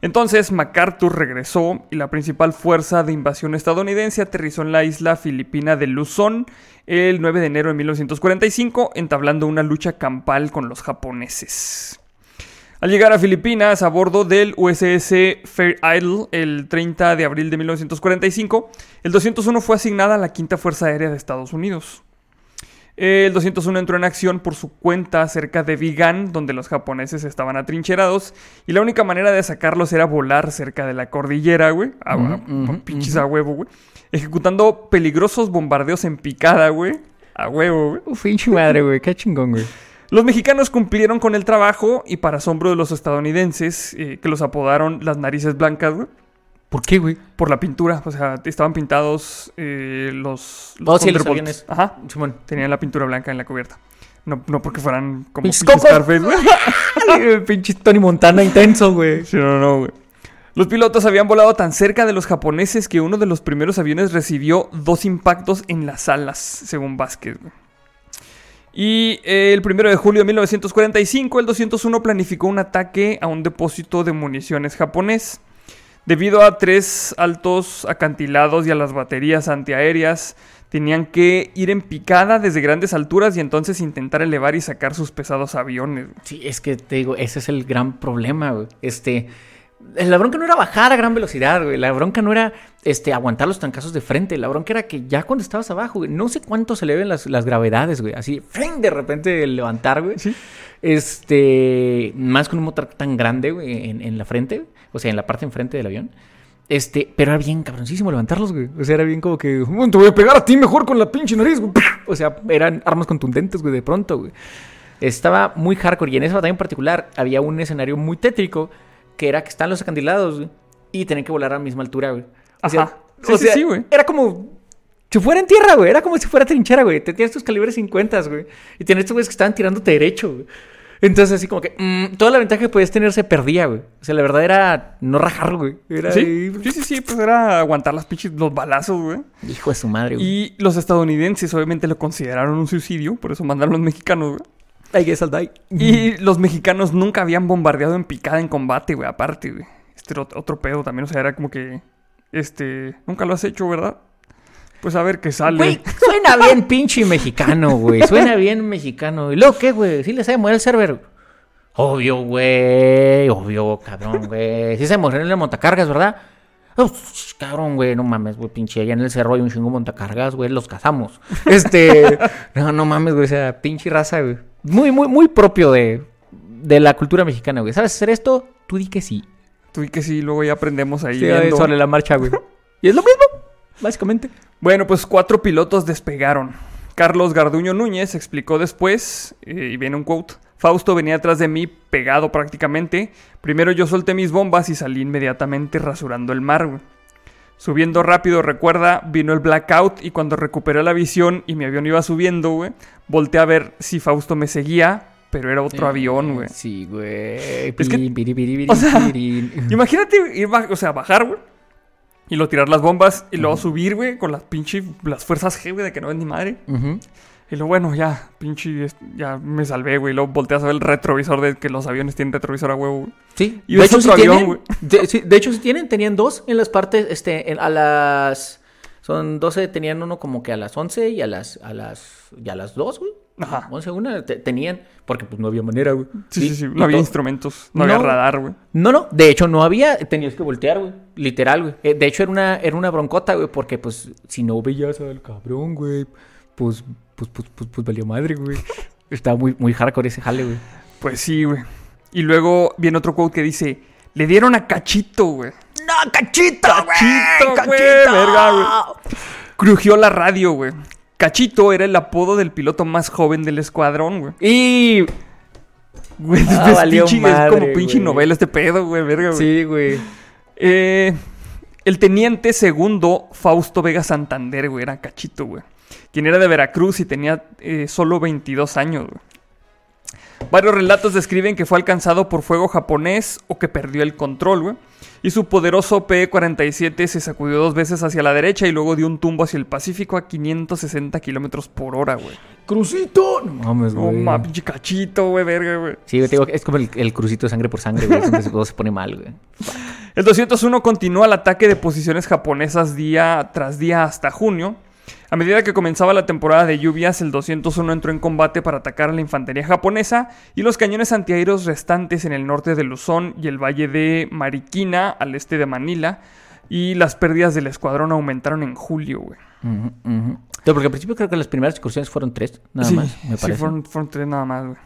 Entonces MacArthur regresó y la principal fuerza de invasión estadounidense aterrizó en la isla filipina de Luzón el 9 de enero de 1945, entablando una lucha campal con los japoneses. Al llegar a Filipinas a bordo del USS Fair Isle el 30 de abril de 1945, el 201 fue asignada a la Quinta Fuerza Aérea de Estados Unidos. El 201 entró en acción por su cuenta cerca de Vigan, donde los japoneses estaban atrincherados, y la única manera de sacarlos era volar cerca de la cordillera, güey. A, Ujú, a- ujú, pinches a huevo, güey. Ejecutando peligrosos bombardeos en picada, güey. A huevo, güey. Uf, pinche madre, güey. Qué chingón, güey. Los mexicanos cumplieron con el trabajo y para asombro de los estadounidenses, eh, que los apodaron las narices blancas, güey, ¿Por qué, güey? por la pintura. O sea, estaban pintados eh, los, Oh, sí, los aviones. Ajá, Simón. tenían la pintura blanca en la cubierta. No, no porque fueran como Pinches. Scarface, güey. pinche Tony Montana intenso, güey. Sí, no, no, güey. Los pilotos habían volado tan cerca de los japoneses que uno de los primeros aviones recibió dos impactos en las alas, según Vázquez. güey. Y eh, el primero de julio de 1945, el 201 planificó un ataque a un depósito de municiones japonés. Debido a tres altos acantilados y a las baterías antiaéreas, tenían que ir en picada desde grandes alturas y entonces intentar elevar y sacar sus pesados aviones. Sí, es que te digo, ese es el gran problema, güey. Este. La bronca no era bajar a gran velocidad, güey. La bronca no era este, aguantar los trancazos de frente. La bronca era que ya cuando estabas abajo, güey, no sé cuánto se eleven las, las gravedades, güey. Así, ¡fring! de repente levantar, güey. Sí. Este. Más con un motor tan grande, güey, en, en la frente. O sea, en la parte enfrente del avión. Este, pero era bien cabroncísimo levantarlos, güey. O sea, era bien como que, "Mm, te voy a pegar a ti mejor con la pinche nariz, güey. O sea, eran armas contundentes, güey, de pronto, güey. Estaba muy hardcore y en esa batalla en particular había un escenario muy tétrico que era que están los acantilados, güey, y tenían que volar a la misma altura, güey. O sea, Ajá. Sí, o sí, sea, sí, güey. Era como si fuera en tierra, güey. Era como si fuera trinchera, güey. Te tienes tus calibres 50, güey. Y tienes estos güeyes que estaban tirándote derecho, güey. Entonces, así como que mm, toda la ventaja que podías tener se perdía, güey. O sea, la verdad era no rajar, güey. Era Sí, sí, sí, sí, pues era aguantar las pinches, los balazos, güey. Hijo de su madre, güey. Y los estadounidenses obviamente lo consideraron un suicidio, por eso mandaron los mexicanos, güey. I guess I'll die. Y los mexicanos nunca habían bombardeado en picada en combate, güey, aparte, güey. Este era ot- otro pedo también, o sea, era como que, este, nunca lo has hecho, ¿verdad? Pues a ver qué sale. Güey, suena bien pinche mexicano, güey. Suena bien mexicano. ¿Y luego qué, güey? ¿Sí le sabe mover el server? Obvio, güey. Obvio, cabrón, güey. Sí se mover en el montacargas, ¿verdad? Uf, cabrón, güey, no mames, güey, pinche. Allá en el cerro hay un chingo montacargas, güey, los cazamos. Este. no, no mames, güey, o sea, pinche raza, güey. Muy, muy, muy propio de, de la cultura mexicana, güey. ¿Sabes hacer esto? Tú di que sí. Tú y que sí, luego ya aprendemos ahí. Sí, viendo. sobre la marcha, güey. Y es lo mismo, básicamente. Bueno, pues cuatro pilotos despegaron. Carlos Garduño Núñez explicó después, eh, y viene un quote, Fausto venía atrás de mí pegado prácticamente. Primero yo solté mis bombas y salí inmediatamente rasurando el mar. güey. Subiendo rápido, recuerda, vino el blackout y cuando recuperé la visión y mi avión iba subiendo, güey, volteé a ver si Fausto me seguía, pero era otro avión, güey. Sí, güey. Es que- o sea. Imagínate ir, o sea, bajar, güey. Y luego tirar las bombas y luego subir, güey, con las pinches, las fuerzas G, güey, de que no es ni madre. Y luego, bueno, ya, pinche, ya me salvé, güey. Luego volteas a ver el retrovisor de que los aviones tienen retrovisor a huevo, güey. Sí, Y de hecho, otro avión, tienen, güey. de, sí, de hecho sí tienen, tenían dos en las partes, este, en- a las, son 12, tenían uno como que a las 11 y a las, a las, y a las 2, güey. Ajá. 11, una, te- tenían, porque pues no había manera, güey. Sí, sí, sí. No había to- instrumentos, no, había radar, güey. No, no, de hecho no había, tenías que voltear, güey, literal, güey. Eh, De hecho era una, era una broncota, güey, porque pues si no veías al cabrón, güey, pues, pues, pues, pues, pues valió madre, güey. Estaba muy, muy hardcore ese jale, güey. Pues sí, güey. Y luego viene otro quote que dice: Le dieron a Cachito, güey. ¡No, cachito, Cachito, güey, verga, güey. Crujió la radio, güey. Cachito era el apodo del piloto más joven del escuadrón, güey. Y. Güey, es, Ah, es valió pinche- es como pinche güey. novela este pedo, güey, verga, güey. Sí, güey. Eh, el teniente segundo Fausto Vega Santander, güey, era Cachito, güey. Quien era de Veracruz y tenía eh, solo 22 años, güey. Varios relatos describen que fue alcanzado por fuego japonés o que perdió el control, güey. Y su poderoso P-47 se sacudió dos veces hacia la derecha y luego dio un tumbo hacia el Pacífico a 560 kilómetros por hora, güey. Crucito. No mames, No, güey. pinche cachito, güey, verga, güey. Sí, te digo, es como el, el crucito de sangre por sangre, güey. Todo se pone mal, güey. El 201 continúa el ataque de posiciones japonesas día tras día hasta junio. A medida que comenzaba la temporada de lluvias, el 201 entró en combate para atacar a la infantería japonesa y los cañones antiaéreos restantes en el norte de Luzón y el valle de Mariquina, al este de Manila. Y las pérdidas del escuadrón aumentaron en julio, güey. No, porque al principio creo que las primeras excursiones fueron tres, nada sí, más, me sí, parece. fueron, fueron tres nada más, güey.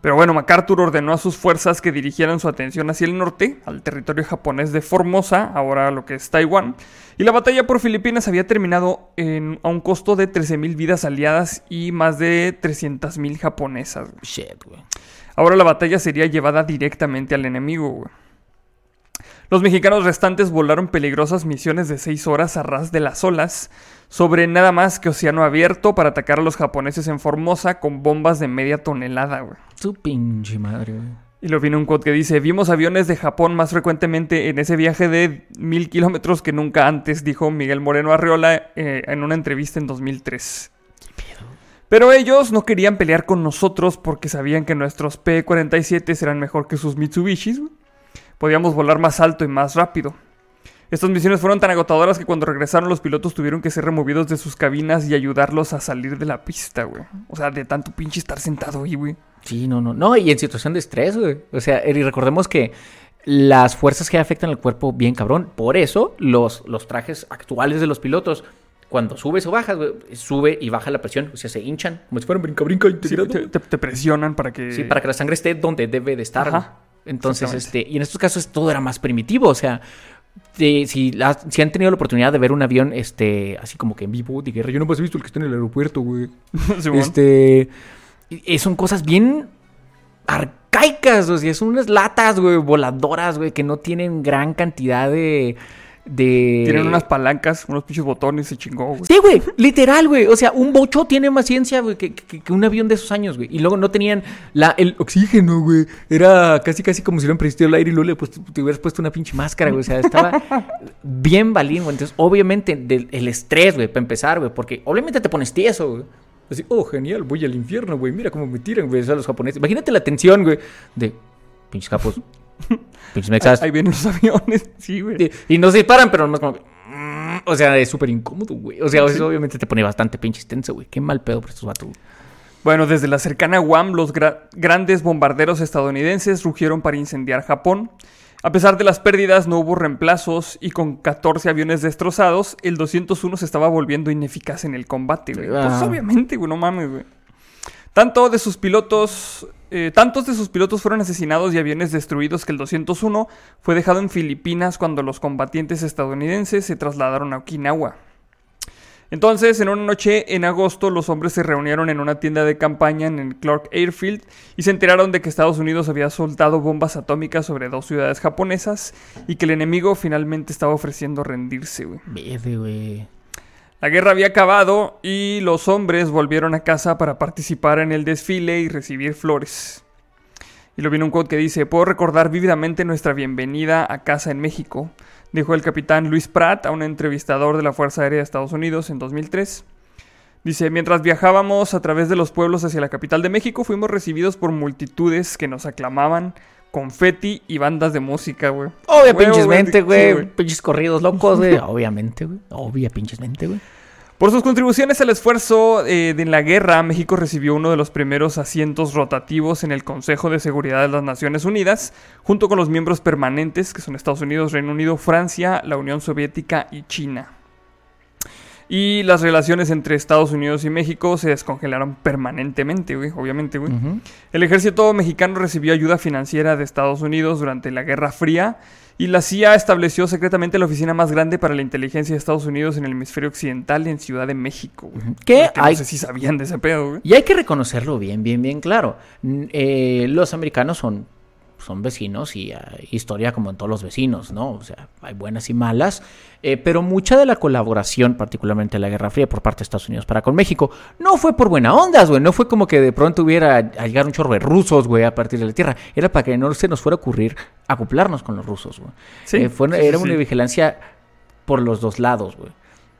Pero bueno, MacArthur ordenó a sus fuerzas que dirigieran su atención hacia el norte, al territorio japonés de Formosa, ahora lo que es Taiwán. Y la batalla por Filipinas había terminado en- a un costo de 13.000 vidas aliadas y más de 300.000 japonesas. Shit, güey. Ahora la batalla sería llevada directamente al enemigo, güey. Los mexicanos restantes volaron peligrosas misiones de 6 horas a ras de las olas sobre nada más que océano abierto para atacar a los japoneses en Formosa con bombas de media tonelada, güey. Tu pinche madre, güey. Y lo viene un quote que dice, vimos aviones de Japón más frecuentemente en ese viaje de mil kilómetros que nunca antes, dijo Miguel Moreno Arreola eh, en una entrevista en 2003. Pero ellos no querían pelear con nosotros porque sabían que nuestros P-47 eran mejor que sus Mitsubishis. Podíamos volar más alto y más rápido. Estas misiones fueron tan agotadoras que cuando regresaron los pilotos tuvieron que ser removidos de sus cabinas y ayudarlos a salir de la pista, güey. O sea, de tanto pinche estar sentado ahí, güey. Sí, no, no. No, y en situación de estrés, güey. O sea, y recordemos que las fuerzas que afectan al cuerpo bien cabrón. Por eso, los, los trajes actuales de los pilotos, cuando subes o bajas, güey, sube y baja la presión. O sea, se hinchan como si fueran brinca-brinca Sí, integrado. te, te- te presionan para que... Sí, para que la sangre esté donde debe de estar. Ajá. Entonces, este, y en estos casos todo era más primitivo, o sea, de- si, la- si han tenido la oportunidad de ver un avión, este, así como que en vivo de guerra, yo no he visto el que está en el aeropuerto, güey. Simón. Este, son cosas bien arcaicas, o sea, son unas latas, güey, voladoras, güey, que no tienen gran cantidad de, de... Tienen unas palancas, unos pinches botones, se chingó, güey. Sí, güey, literal, güey. O sea, un bocho tiene más ciencia, güey, que, que- que un avión de esos años, güey. Y luego no tenían la, el oxígeno, güey. Era casi, casi como si hubieran presistido el aire y luego le pues, te hubieras puesto una pinche máscara, güey. O sea, estaba bien valiente, güey. Entonces, obviamente, del- el estrés, güey, para empezar, güey. Porque obviamente te pones tieso, güey. Así, oh, genial, voy al infierno, güey. Mira cómo me tiran, güey, o sea, los japoneses. Imagínate la tensión, güey, de pinches capos, pinches mexas. Ahí vienen los aviones, sí, güey. Y, y no se disparan, pero no es como. mm, O sea, es súper incómodo, güey. O sea, eso obviamente te pone bastante pinche tenso, güey. Qué mal pedo por estos vatos, güey. Bueno, desde la cercana Guam, los gra- grandes bombarderos estadounidenses rugieron para incendiar Japón. A pesar de las pérdidas, no hubo reemplazos y con 14 aviones destrozados, el 201 se estaba volviendo ineficaz en el combate, güey. Pues Ah. obviamente, güey, no mames, güey. Tanto de sus pilotos, eh, tantos de sus pilotos fueron asesinados y aviones destruidos que el 201 fue dejado en Filipinas cuando los combatientes estadounidenses se trasladaron a Okinawa. Entonces, en una noche en agosto, los hombres se reunieron en una tienda de campaña en el Clark Airfield y se enteraron de que Estados Unidos había soltado bombas atómicas sobre dos ciudades japonesas y que el enemigo finalmente estaba ofreciendo rendirse, güey. Güey. La guerra había acabado y los hombres volvieron a casa para participar en el desfile y recibir flores. Y lo viene un quote que dice, puedo recordar vívidamente nuestra bienvenida a casa en México, dijo el capitán Luis Pratt a un entrevistador de la Fuerza Aérea de Estados Unidos en 2003. Dice, mientras viajábamos a través de los pueblos hacia la capital de México, fuimos recibidos por multitudes que nos aclamaban, confeti y bandas de música, güey. Obvia pinches mente, güey. pinches corridos locos, güey. Obviamente, güey. Obvia pinches mente, güey. Por sus contribuciones al esfuerzo eh, de la guerra, México recibió uno de los primeros asientos rotativos en el Consejo de Seguridad de las Naciones Unidas, junto con los miembros permanentes, que son Estados Unidos, Reino Unido, Francia, la Unión Soviética y China. Y las relaciones entre Estados Unidos y México se descongelaron permanentemente, güey, obviamente, güey. El ejército mexicano recibió ayuda financiera de Estados Unidos durante la Guerra Fría y la CIA estableció secretamente la oficina más grande para la inteligencia de Estados Unidos en el hemisferio occidental en Ciudad de México, güey. ¿Qué Que hay? No sé si sabían de ese pedo, güey. Y hay que reconocerlo bien, bien, bien claro. Eh, los americanos son, son vecinos y hay historia como en todos los vecinos, ¿no? O sea, hay buenas y malas. eh, pero mucha de la colaboración, particularmente en la Guerra Fría, por parte de Estados Unidos para con México, no fue por buena ondas, güey. No fue como que de pronto hubiera a llegar un chorro de rusos, güey, a partir de la tierra. Era para que no se nos fuera a ocurrir acoplarnos con los rusos, güey. Sí, Eh, fue- sí, sí, era sí. una vigilancia por los dos lados, güey.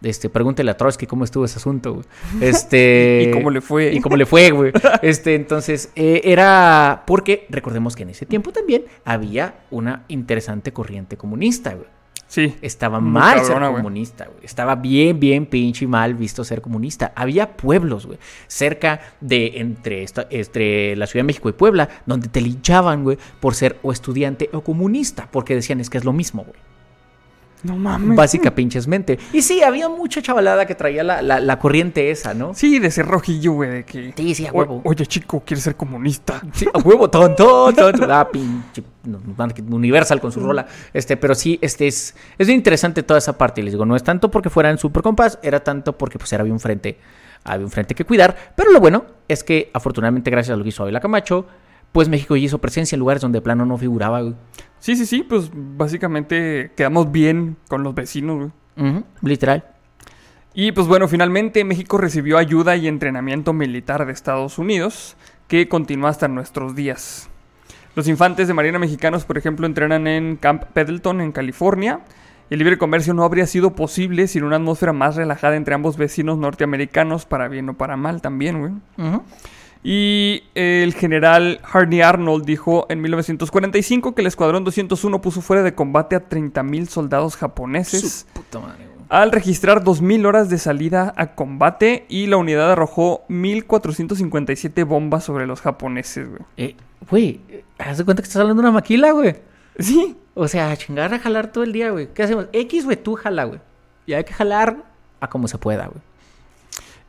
Este, pregúntele a Trotsky cómo estuvo ese asunto, güey. Este... ¿Y cómo le fue? Y cómo le fue, güey. Este, entonces, eh, era porque recordemos que en ese tiempo también había una interesante corriente comunista, güey. Sí. Estaba mal cabrona, ser comunista, güey. Estaba bien, bien pinche y mal visto ser comunista. Había pueblos, güey, cerca de entre, esta- entre la Ciudad de México y Puebla, donde te linchaban, güey, por ser o estudiante o comunista, porque decían es que es lo mismo, güey. No mames. Básica pinches mente. Y sí, había mucha chavalada que traía la, la- la corriente esa, ¿no? Sí, de ser rojillo, güey, de que... Sí, sí, a "O- huevo. Oye, chico, ¿quieres ser comunista? Sí, a huevo, tonto, tonto. Ah, pinche Universal con su rola. Este, pero sí, este es, es bien interesante toda esa parte. Les digo, no es tanto porque fueran super compás, era tanto porque pues era había un frente, había un frente que cuidar. Pero lo bueno es que afortunadamente, gracias a lo que hizo Ávila Camacho, pues México ya hizo presencia en lugares donde de plano no figuraba. güey. Sí, sí, sí, pues básicamente quedamos bien con los vecinos, güey. Literal. Y pues bueno, finalmente México recibió ayuda y entrenamiento militar de Estados Unidos, que continúa hasta nuestros días. Los infantes de Marina mexicanos, por ejemplo, entrenan en Camp Pendleton, en California. El libre comercio no habría sido posible sin una atmósfera más relajada entre ambos vecinos norteamericanos, para bien o para mal también, güey. Y el general Harney Arnold dijo en 1945 que el Escuadrón 201 puso fuera de combate a 30.000 soldados japoneses Su puta madre, güey. al registrar 2.000 horas de salida a combate y la unidad arrojó 1.457 bombas sobre los japoneses, güey. Eh, Güey, eh, haz de cuenta que estás hablando de una maquila, güey. Sí, O sea, chingar a jalar todo el día, güey. ¿Qué hacemos? X, güey, tú jala, güey. Y hay que jalar a como se pueda, güey.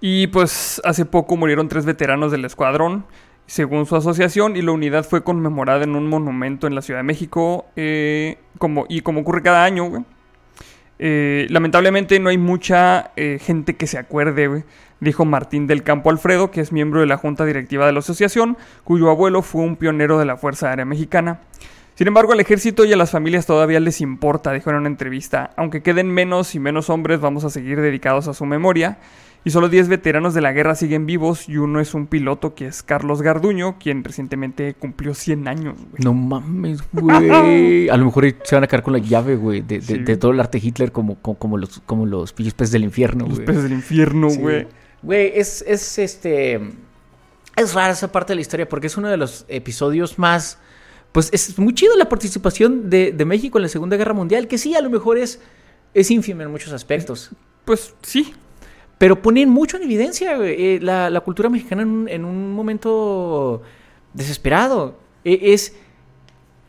Y pues hace poco murieron tres veteranos del escuadrón, según su asociación, y la unidad fue conmemorada en un monumento en la Ciudad de México, eh, como, y como ocurre cada año, güey. Eh, lamentablemente no hay mucha eh, gente que se acuerde, güey, dijo Martín del Campo Alfredo, que es miembro de la junta directiva de la asociación, cuyo abuelo fue un pionero de la Fuerza Aérea Mexicana. Sin embargo, al ejército y a las familias todavía les importa, dijo en una entrevista. Aunque queden menos y menos hombres, vamos a seguir dedicados a su memoria. Y solo 10 veteranos de la guerra siguen vivos y uno es un piloto que es Carlos Garduño, quien recientemente cumplió 100 años. güey. No mames, güey. A lo mejor se van a quedar con la llave, güey, de, de- Sí. de todo el arte Hitler como, como, como los, como los peces del infierno, Los güey. peces del infierno, Sí. güey. Güey, es, es este. Es rara esa parte de la historia porque es uno de los episodios más. Pues es muy chido la participación de, de México en la Segunda Guerra Mundial, que sí, a lo mejor es, es ínfima en muchos aspectos. Pues sí, Pero ponen mucho en evidencia güey, eh, la, la cultura mexicana en un, en un momento desesperado. Eh, es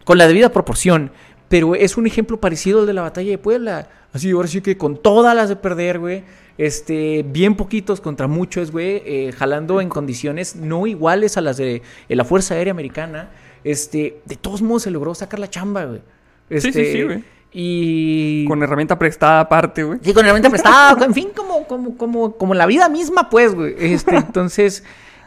con la debida proporción, pero es un ejemplo parecido al de la batalla de Puebla. Así, ahora sí que con todas las de perder, güey. Este, bien poquitos contra muchos, güey, eh, jalando en condiciones no iguales a las de, la Fuerza Aérea Americana. Este, de todos modos se logró sacar la chamba, güey. Sí, sí, Este, sí, güey. Y con herramienta prestada aparte, güey. Sí, con herramienta prestada, en fin, como, como, como, como la vida misma, pues, güey. Este, entonces,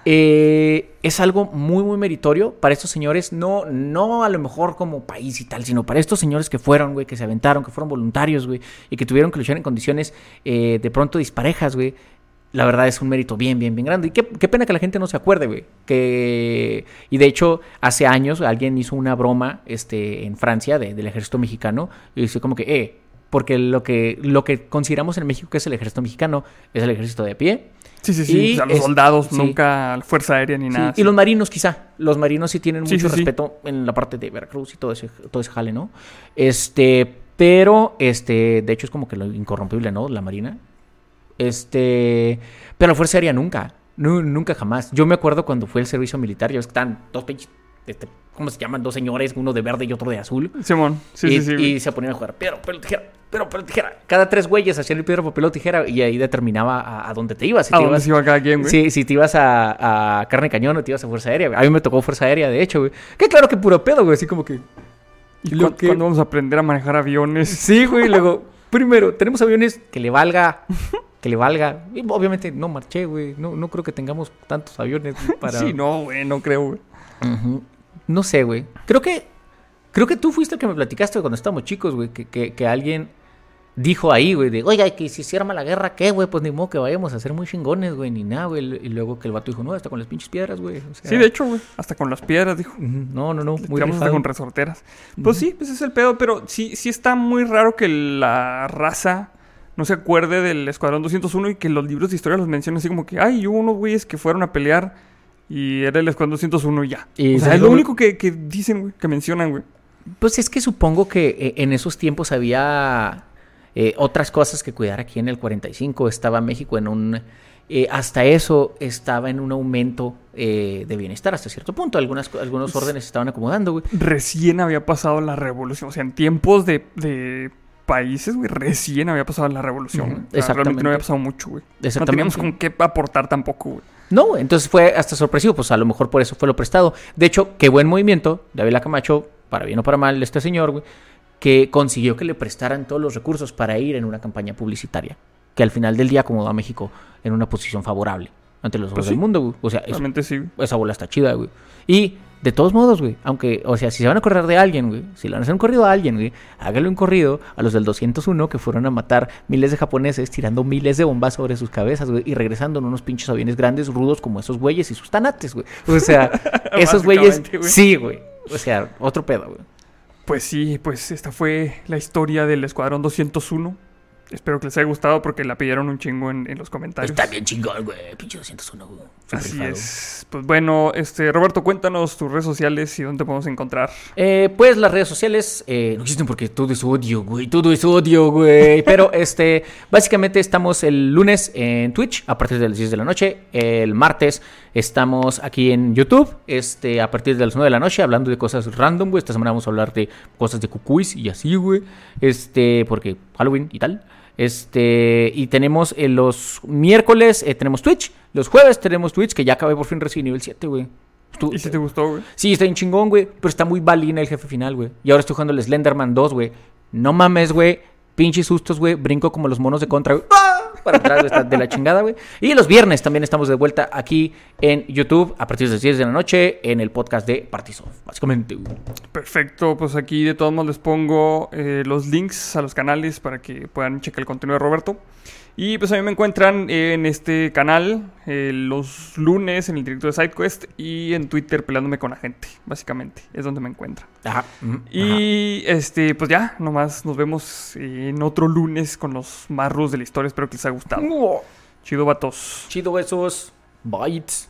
eh, es algo muy, muy meritorio para estos señores, no, no a lo mejor como país y tal, sino para estos señores que fueron, güey, que se aventaron, que fueron voluntarios, güey, y que tuvieron que luchar en condiciones eh, de pronto disparejas, güey. La verdad es un mérito bien, bien, bien grande. Y qué, qué pena que la gente no se acuerde, güey. Que... Y de hecho, hace años alguien hizo una broma este, en Francia de- del ejército mexicano. Y dice como que, eh, porque lo que, lo que consideramos en México que es el ejército mexicano es el ejército de a pie. Sí, sí, sí. Y o sea, los es- soldados, sí. nunca fuerza aérea ni Sí, nada. y así. los marinos quizá. Los marinos sí tienen Sí, mucho respeto en la parte de Veracruz y todo ese, todo ese jale, ¿no? Este, pero, este, de hecho es como que lo incorrompible, ¿no? La marina. Este, pero la Fuerza Aérea nunca. Nu- nunca jamás. Yo me acuerdo cuando fue el servicio militar, ya estaban dos pinches este, ¿cómo se llaman? Dos señores, uno de verde y otro de azul. Simón, sí, y, sí, sí. y se ponían a jugar piedra, papel, tijera, piedra, papel, tijera. Cada tres güeyes hacían el piedra, papel o tijera y ahí determinaba a, a dónde te ibas. Si ¿A te dónde ibas- se iba cada quien, güey? Sí, si te ibas a, a carne cañón o te ibas a fuerza aérea. A mí me tocó fuerza aérea, de hecho, güey. Que claro que puro pedo, güey. Así como que. ¿Y cu- que- cuándo vamos a aprender a manejar aviones? Sí, güey. Luego, primero, tenemos aviones que le valga. Que le valga. Y obviamente no marché, güey. No, no creo que tengamos tantos aviones para. Sí, no, güey, no creo, güey. No sé, güey. Creo que. Creo que tú fuiste el que me platicaste cuando estábamos chicos, güey. Que, que, que alguien dijo ahí, güey, de, oiga, que si se arma la guerra, ¿qué, güey? Pues ni modo que vayamos a ser muy chingones, güey, ni nada, güey. Y luego que el vato dijo, no, hasta con las pinches piedras, güey. O sea, Sí, de hecho, güey. Hasta con las piedras, dijo. No, no, no. Le Muy tiramos hasta con resorteras. Pues sí, pues es el pedo, pero sí, sí está muy raro que la raza no se acuerde del Escuadrón 201 y que los libros de historia los mencionen así como que, ay, hubo unos güeyes que fueron a pelear y era el Escuadrón 201 y ya. Y o sea, se es lo único que, que dicen, güey, que mencionan, güey. Pues es que supongo que eh, en esos tiempos había eh, otras cosas que cuidar aquí en el 45. Estaba México en un... eh, hasta eso estaba en un aumento eh, de bienestar hasta cierto punto. Algunas, algunos órdenes se estaban acomodando, güey. Recién había pasado la revolución, o sea, en tiempos de, de países, güey, recién había pasado la revolución. O sea, realmente no exactamente. había pasado mucho, güey. No Exactamente. teníamos con qué aportar tampoco, güey. No, güey, entonces fue hasta sorpresivo, pues a lo mejor por eso fue lo prestado. De hecho, qué buen movimiento, David Camacho, para bien o para mal, este señor, güey, que consiguió que le prestaran todos los recursos para ir en una campaña publicitaria, que al final del día acomodó a México en una posición favorable ante los ojos Pues del mundo, güey. O sea, es- sí, esa bola está chida, güey. Y de todos modos, güey, aunque, o sea, si se van a correr de alguien, güey, si le van a hacer un corrido a alguien, güey, hágale un corrido a los del 201 que fueron a matar miles de japoneses tirando miles de bombas sobre sus cabezas, güey, y regresando en unos pinches aviones grandes, rudos como esos güeyes y sus tanates, güey. O sea, esos güeyes, güey. sí, güey. O sea, otro pedo, güey. Pues sí, pues esta fue la historia del Escuadrón 201. Espero que les haya gustado porque la pidieron un chingo en, en los comentarios. Está bien chingón, güey. Pinche 201, güey. Así rifado. es. Pues bueno, este Roberto, cuéntanos tus redes sociales y dónde te podemos encontrar. Eh, pues las redes sociales eh, no existen porque todo es odio, güey. Todo es odio, güey. Pero este, básicamente estamos el lunes en Twitch a partir de las 10 de la noche. El martes estamos aquí en YouTube este, a partir de las 9 de la noche hablando de cosas random, güey. Esta semana vamos a hablar de cosas de cucuis y así, güey. Este, porque Halloween y tal. Este, y tenemos eh, los miércoles, eh, tenemos Twitch. Los jueves tenemos Twitch, que ya acabé por fin Resident nivel 7, güey. Tú- ¿Y si te gustó, güey? Sí, está bien chingón, güey. Pero está muy balina el jefe final, güey. Y ahora estoy jugando el Slenderman 2, güey. No mames, güey. Pinches sustos, güey. Brinco como los monos de contra, güey. ¡Ah! Para atrás está de la chingada, güey. Y los viernes también estamos de vuelta aquí en YouTube a partir de las 10 de la noche en el podcast de Partisoft. Básicamente. Perfecto, pues aquí de todos modos les pongo eh, los links a los canales para que puedan checar el contenido de Roberto. Y pues a mí me encuentran en este canal eh, los lunes en el directo de SideQuest y en Twitter peleándome con la gente, básicamente. Es donde me encuentran. Ajá. Y este, pues ya, nomás nos vemos en otro lunes con los más rudos de la historia. Espero que les haya gustado. Chido, vatos. Chido, besos. Bites.